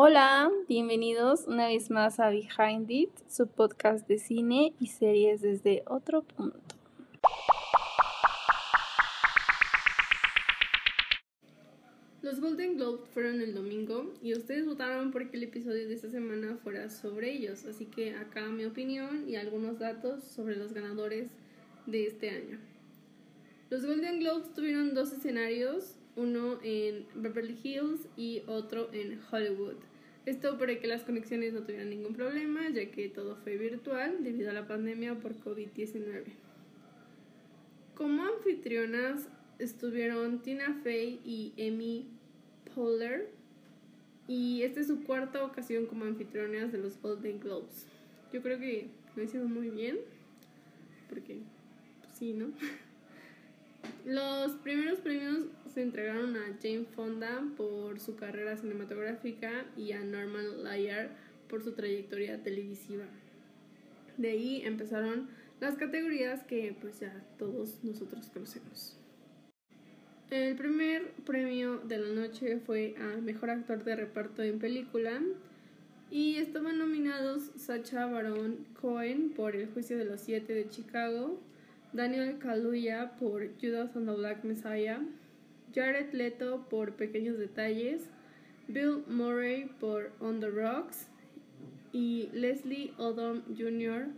Hola, bienvenidos una vez más a Behind It, su podcast de cine y series desde otro punto. Los Golden Globes fueron el domingo y ustedes votaron porque el episodio de esta semana fuera sobre ellos, así que acá mi opinión y algunos datos sobre los ganadores de este año. Los Golden Globes tuvieron dos escenarios, uno en Beverly Hills y otro en Hollywood. Esto para que las conexiones no tuvieran ningún problema, ya que todo fue virtual debido a la pandemia por COVID-19. Como anfitrionas estuvieron Tina Fey y Amy Poehler, y esta es su cuarta ocasión como anfitrionas de los Golden Globes. Yo creo que lo hicieron muy bien, porque pues, sí, ¿no? Los primeros premios se entregaron a Jane Fonda por su carrera cinematográfica y a Norman Lear por su trayectoria televisiva. De ahí empezaron las categorías que pues ya todos nosotros conocemos. El primer premio de la noche fue a Mejor Actor de Reparto en Película y estaban nominados Sacha Baron Cohen por El Juicio de los Siete de Chicago, Daniel Kaluuya por Judas and the Black Messiah, Jared Leto por Pequeños Detalles, Bill Murray por On the Rocks y Leslie Odom Jr.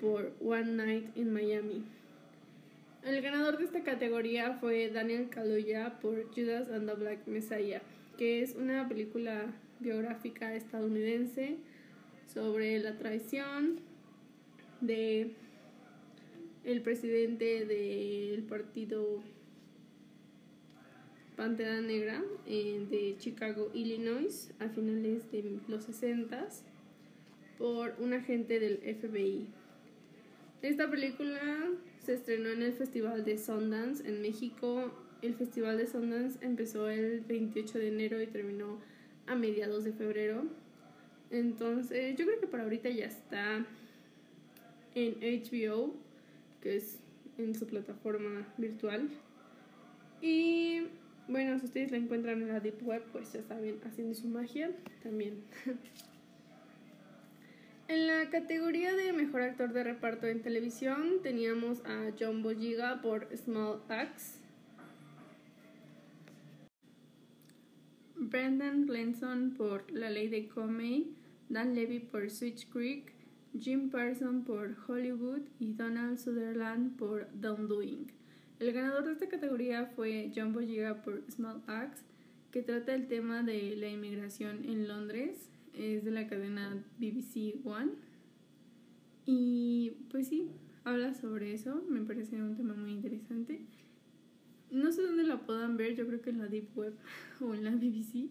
por One Night in Miami. El ganador de esta categoría fue Daniel Kaluuya por Judas and the Black Messiah, que es una película biográfica estadounidense sobre la traición de el presidente del partido Pantera Negra eh, de Chicago, Illinois, a finales de los 60 por un agente del FBI. Esta película se estrenó en el Festival de Sundance en México. El Festival de Sundance empezó el 28 de enero y terminó a mediados de febrero. Entonces, yo creo que para ahorita ya está en HBO que es en su plataforma virtual. Y bueno, si ustedes la encuentran en la Deep Web, pues ya saben, haciendo su magia también. en la categoría de mejor actor de reparto en televisión teníamos a John Boyega por Small Axe, Brendan Glenson por La Ley de Comey, Dan Levy por Switch Creek, Jim Parson por Hollywood y Donald Sutherland por The Undoing. El ganador de esta categoría fue John Boyega por Small Axe, que trata el tema de la inmigración en Londres. Es de la cadena BBC One. Y pues sí, habla sobre eso. Me parece un tema muy interesante. No sé dónde la puedan ver, yo creo que en la Deep Web o en la BBC.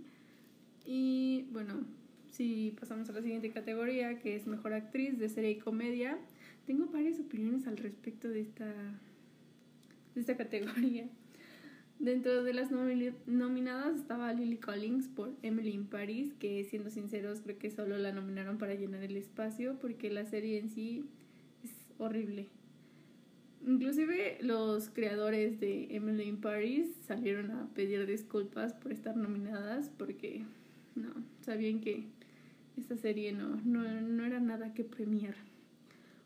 Y bueno, si pasamos a la siguiente categoría, que es Mejor Actriz de Serie y Comedia, tengo varias opiniones al respecto de esta, de esta categoría. Dentro de las nominadas estaba Lily Collins por Emily in Paris, que siendo sinceros creo que solo la nominaron para llenar el espacio porque la serie en sí es horrible. Inclusive los creadores de Emily in Paris salieron a pedir disculpas por estar nominadas porque no, sabían que esta serie no, no, era nada que premiar.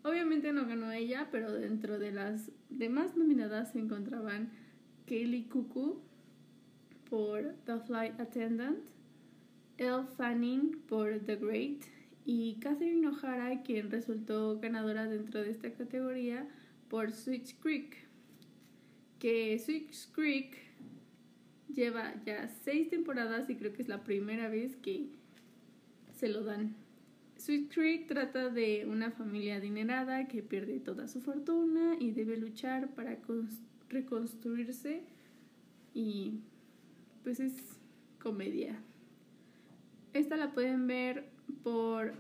Obviamente no ganó ella, pero dentro de las demás nominadas se encontraban Kaylee Cuckoo por The Flight Attendant, Elle Fanning por The Great y Catherine O'Hara, quien resultó ganadora dentro de esta categoría por Switch Creek. Que Switch Creek lleva ya seis temporadas y creo que es la primera vez que se lo dan. Sweet Creek trata de una familia adinerada que pierde toda su fortuna y debe luchar para reconstruirse y pues es comedia. Esta la pueden ver por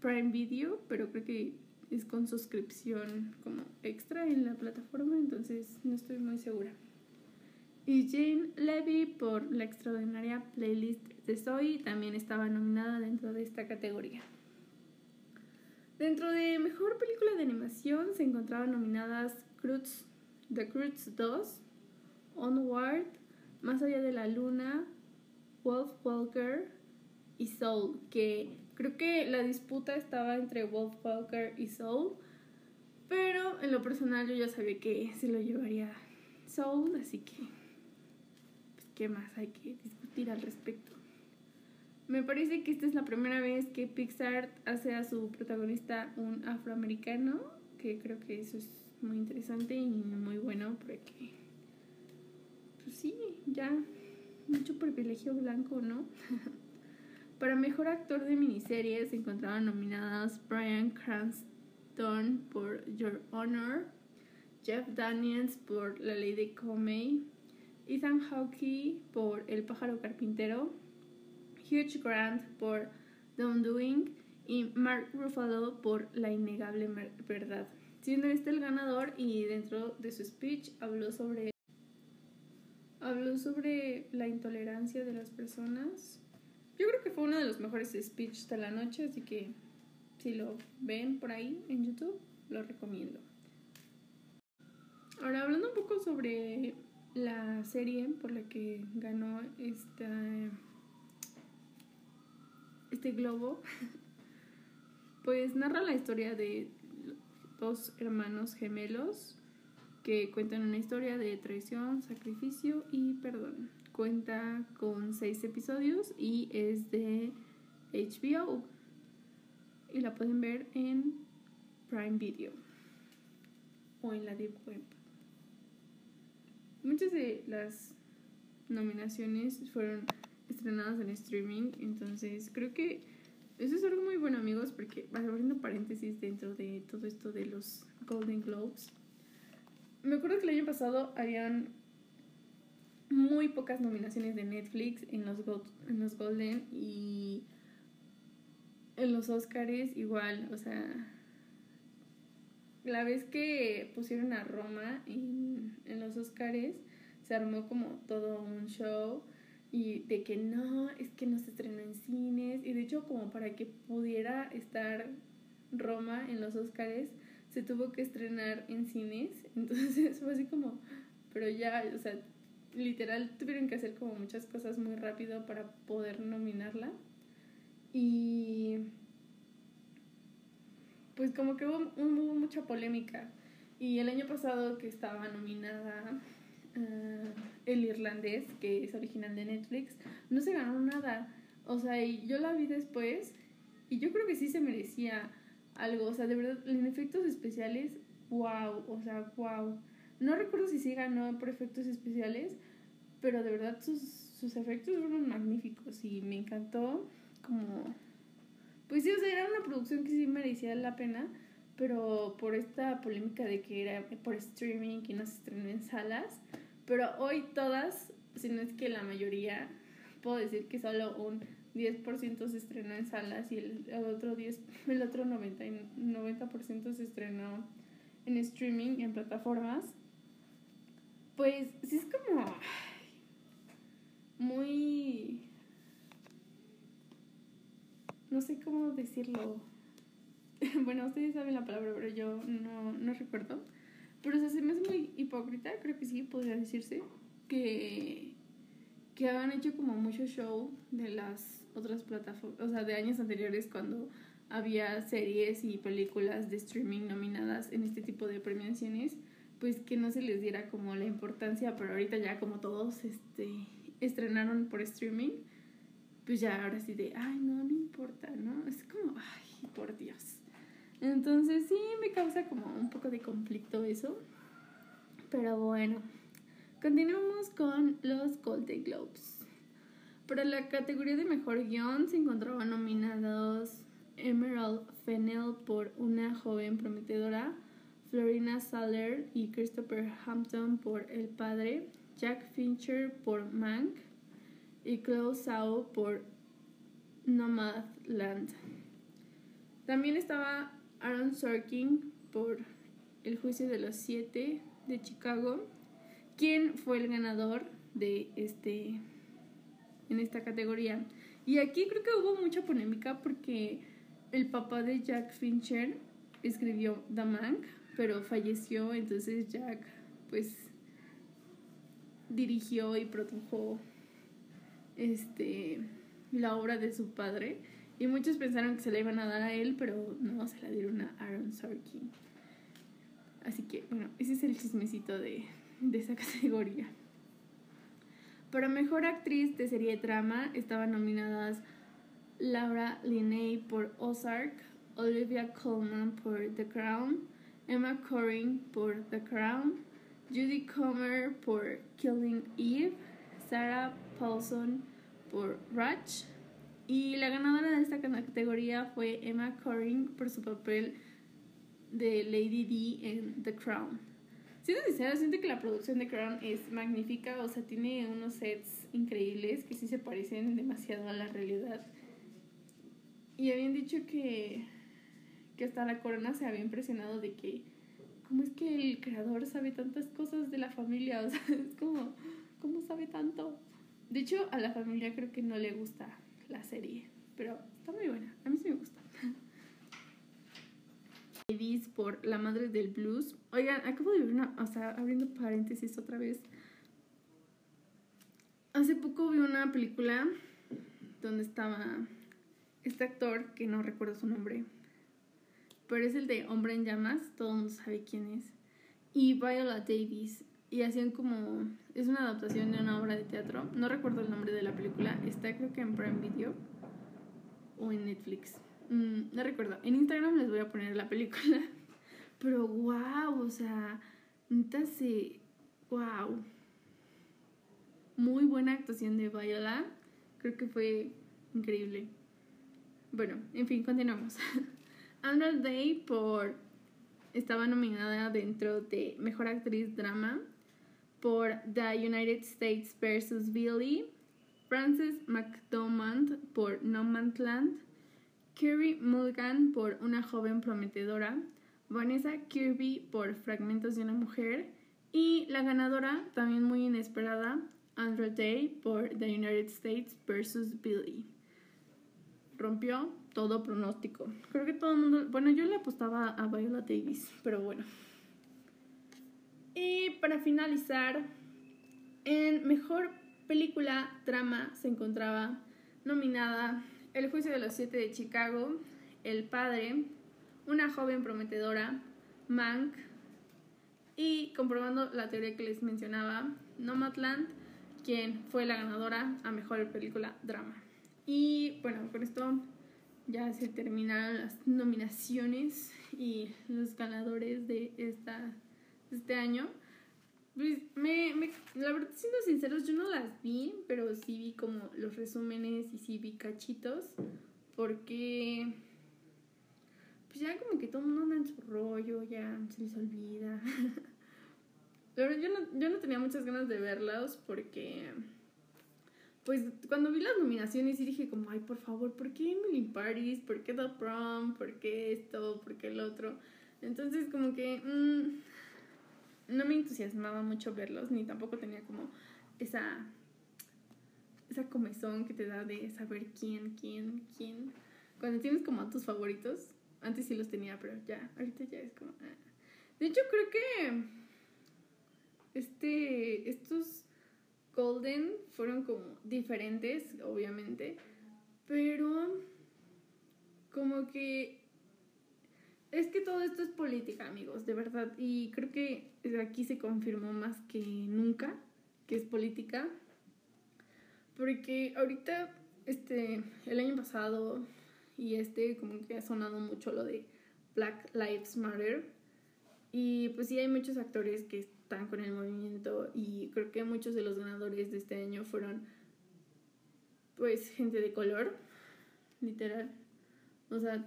Prime Video, pero creo que es con suscripción como extra en la plataforma, entonces no estoy muy segura y Jane Levy por la extraordinaria playlist de Zoe también estaba nominada dentro de esta categoría. Dentro de Mejor Película de Animación se encontraban nominadas Cruz, The Cruz 2, Onward, Más allá de la luna, Wolf Walker y Soul, que creo que la disputa estaba entre Wolfwalker y Soul, pero en lo personal yo ya sabía que se lo llevaría Soul, así que pues, qué más hay que discutir al respecto. Me parece que esta es la primera vez que Pixar hace a su protagonista un afroamericano, que creo que eso es muy interesante y muy bueno porque, pues sí, ya mucho privilegio blanco, ¿no? Para mejor actor de miniserie se encontraban nominados Brian Cranston por Your Honor, Jeff Daniels por La Ley de Comey, Ethan Hawke por El pájaro carpintero, Hugh Grant por The Undoing y Mark Ruffalo por La innegable verdad. Siendo este el ganador y dentro de su speech habló sobre habló sobre la intolerancia de las personas. Yo creo que fue uno de los mejores speeches de la noche, así que si lo ven por ahí en YouTube, lo recomiendo. Ahora, hablando un poco sobre la serie por la que ganó esta, este globo, pues narra la historia de dos hermanos gemelos que cuentan una historia de traición, sacrificio y perdón. Cuenta con seis episodios y es de HBO. Y la pueden ver en Prime Video o en la Deep Web. Muchas de las nominaciones fueron estrenadas en streaming, entonces creo que eso es algo muy bueno amigos porque abriendo paréntesis dentro de todo esto de los Golden Globes me acuerdo que el año pasado habían muy pocas nominaciones de Netflix en los, en los Golden y en los Oscars igual, o sea, la vez que pusieron a Roma en, en los Oscars se armó como todo un show y de que no, es que no se estrenó en cines y de hecho como para que pudiera estar Roma en los Oscars se tuvo que estrenar en cines, entonces fue así como, pero ya, o sea, literal tuvieron que hacer como muchas cosas muy rápido para poder nominarla. Y pues como que hubo, mucha polémica. Y el año pasado que estaba nominada El Irlandés, que es original de Netflix, no se ganó nada. O sea, y yo la vi después y yo creo que sí se merecía algo, o sea, de verdad, en efectos especiales, wow, o sea, wow. No recuerdo si sí ganó por efectos especiales, pero de verdad sus, sus efectos fueron magníficos y me encantó como... Pues sí, o sea, era una producción que sí merecía la pena, pero por esta polémica de que era por streaming y no se estrenó en salas, pero hoy todas, si no es que la mayoría, puedo decir que solo un 10% se estrenó en salas y el, otro 10, el otro 90, 90% se estrenó en streaming, en plataformas. Pues sí es como muy no sé cómo decirlo. bueno, ustedes saben la palabra, pero yo no, no recuerdo. Pero o se me hace muy hipócrita, creo que sí, podría decirse, que, que han hecho como mucho show de las otras plataformas, o sea, de años anteriores cuando había series y películas de streaming nominadas en este tipo de premiaciones, pues que no se les diera como la importancia, pero ahorita ya como todos este, estrenaron por streaming, pues ya ahora sí de, ay, no, no importa, ¿no como, ay, por Dios. Entonces sí me causa como un poco de conflicto eso, pero bueno, continuamos con los Golden Globes. Para la categoría de mejor guion se encontraban nominados Emerald Fennell por Una joven prometedora, Florina Saller y Christopher Hampton por El padre, Jack Fincher por Mank y Chloe Zhao por Nomadland. También estaba Aaron Sorkin por El juicio de los siete de Chicago, quien fue el ganador de este en esta categoría. Y aquí creo que hubo mucha polémica porque el papá de Jack Fincher escribió The Mank, pero falleció, entonces Jack pues dirigió y produjo este la obra de su padre. Y muchos pensaron que se la iban a dar a él, pero no, se la dieron a Aaron Sorkin. Así que, bueno, ese es el chismecito de, de esa categoría. Para mejor actriz de serie de drama estaban nominadas Laura Linney por Ozark, Olivia Colman por The Crown, Emma Corrin por The Crown, Judy Comer por Killing Eve, Sarah Paulson por Ratch y la ganadora de esta categoría fue Emma Corrin por su papel de Lady D en The Crown. Siendo sincera, siento que la producción de Crown es magnífica, o sea, tiene unos sets increíbles que sí se parecen demasiado a la realidad. Y habían dicho que, que hasta la corona se había impresionado de que, ¿cómo es que el creador sabe tantas cosas de la familia? O sea, es como, ¿cómo sabe tanto? De hecho, a la familia creo que no le gusta la serie, pero está muy buena, a mí sí me gusta. Davis por La Madre del Blues. Oigan, acabo de ver una, o sea, abriendo paréntesis otra vez. Hace poco vi una película donde estaba este actor, que no recuerdo su nombre, pero es el de Hombre en Llamas, todo el mundo sabe quién es, y Viola Davis, y hacían como, es una adaptación de una obra de teatro, no recuerdo el nombre de la película, está creo que en Prime Video o en Netflix, mm, no recuerdo, en Instagram les voy a poner la película, pero wow, o sea, neta wow, muy buena actuación de Viola, creo que fue increíble. Bueno, en fin, continuamos. Andrew Day por estaba nominada dentro de Mejor Actriz Drama por The United States vs. Billy, Frances McDormand por No Man's Land, Kerry Mulligan por Una joven prometedora, Vanessa Kirby por Fragmentos de una mujer y la ganadora, también muy inesperada, Andrew Day por The United States vs. Billy rompió todo pronóstico. Creo que todo el mundo, bueno, yo le apostaba a Viola Davis, pero bueno. Y para finalizar, en mejor película drama se encontraba nominada El juicio de los siete de Chicago, El padre, Una joven prometedora, Mank y comprobando la teoría que les mencionaba, Nomadland, quien fue la ganadora a mejor película drama. Y bueno, con esto ya se terminaron las nominaciones y los ganadores de esta, este año. Pues me, la verdad, siendo sinceros, yo no las vi, pero sí vi como los resúmenes y sí vi cachitos, porque pues ya como que todo el mundo anda en su rollo, ya se les olvida. pero yo no, yo no tenía muchas ganas de verlos porque pues cuando vi las nominaciones y dije como, ay, por favor, ¿por qué Emily Paris? ¿Por qué The Prom? ¿Por qué esto? ¿Por qué el otro? Entonces como que mm, no me entusiasmaba mucho verlos, ni tampoco tenía como esa, esa comezón que te da de saber quién, quién, quién. Cuando tienes como a tus favoritos, antes sí los tenía, pero ya, ahorita ya es como... Ah. De hecho creo que este, estos Golden fueron como diferentes, obviamente, pero como que es que todo esto es política, amigos, de verdad, y creo que aquí se confirmó más que nunca que es política, porque ahorita, este, el año pasado y este, como que ha sonado mucho lo de Black Lives Matter, y pues sí hay muchos actores que están con el movimiento y creo que muchos de los ganadores de este año fueron pues gente de color, literal. O sea,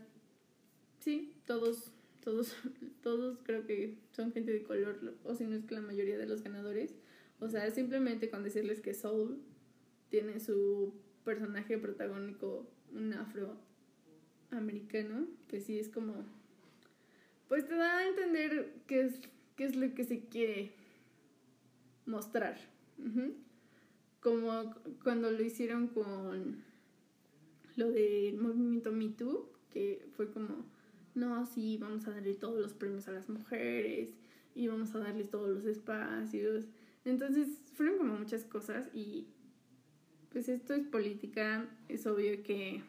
sí, todos, todos, todos creo que son gente de color, o si no es que la mayoría de los ganadores. O sea, simplemente con decirles que Soul tiene su personaje protagónico un afroamericano, pues sí es como pues te da a entender qué es, qué es lo que se quiere mostrar. Como cuando lo hicieron con lo del movimiento Me Too, que fue como, no, sí, vamos a darle todos los premios a las mujeres y vamos a darles todos los espacios. Entonces fueron como muchas cosas y pues esto es política, es obvio que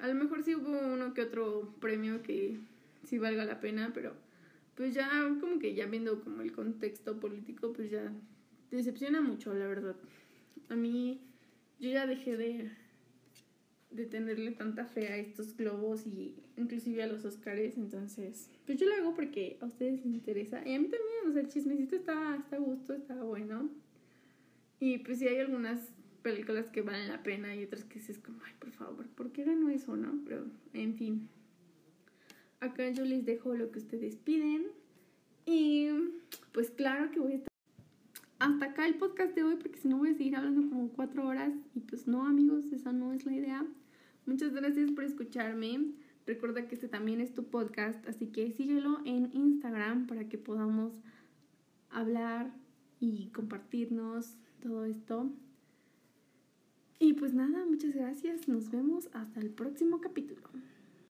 a lo mejor sí hubo uno que otro premio que sí valga la pena, pero pues ya como que ya viendo como el contexto político, pues ya decepciona mucho, la verdad. A mí yo ya dejé de de tenerle tanta fe a estos globos y inclusive a los Oscars, entonces, pues yo lo hago porque a ustedes les interesa y a mí también, o sea, el chismecito está, está a gusto, está bueno. Y pues sí hay algunas películas que valen la pena y otras que es como, ay, por favor, ¿por qué ganó eso, no? Pero, en fin. Acá yo les dejo lo que ustedes piden. Y pues claro que voy a estar hasta acá el podcast de hoy porque si no voy a seguir hablando como cuatro horas y pues no amigos, esa no es la idea. Muchas gracias por escucharme. Recuerda que este también es tu podcast, así que síguelo en Instagram para que podamos hablar y compartirnos todo esto. Y pues nada, muchas gracias. Nos vemos hasta el próximo capítulo.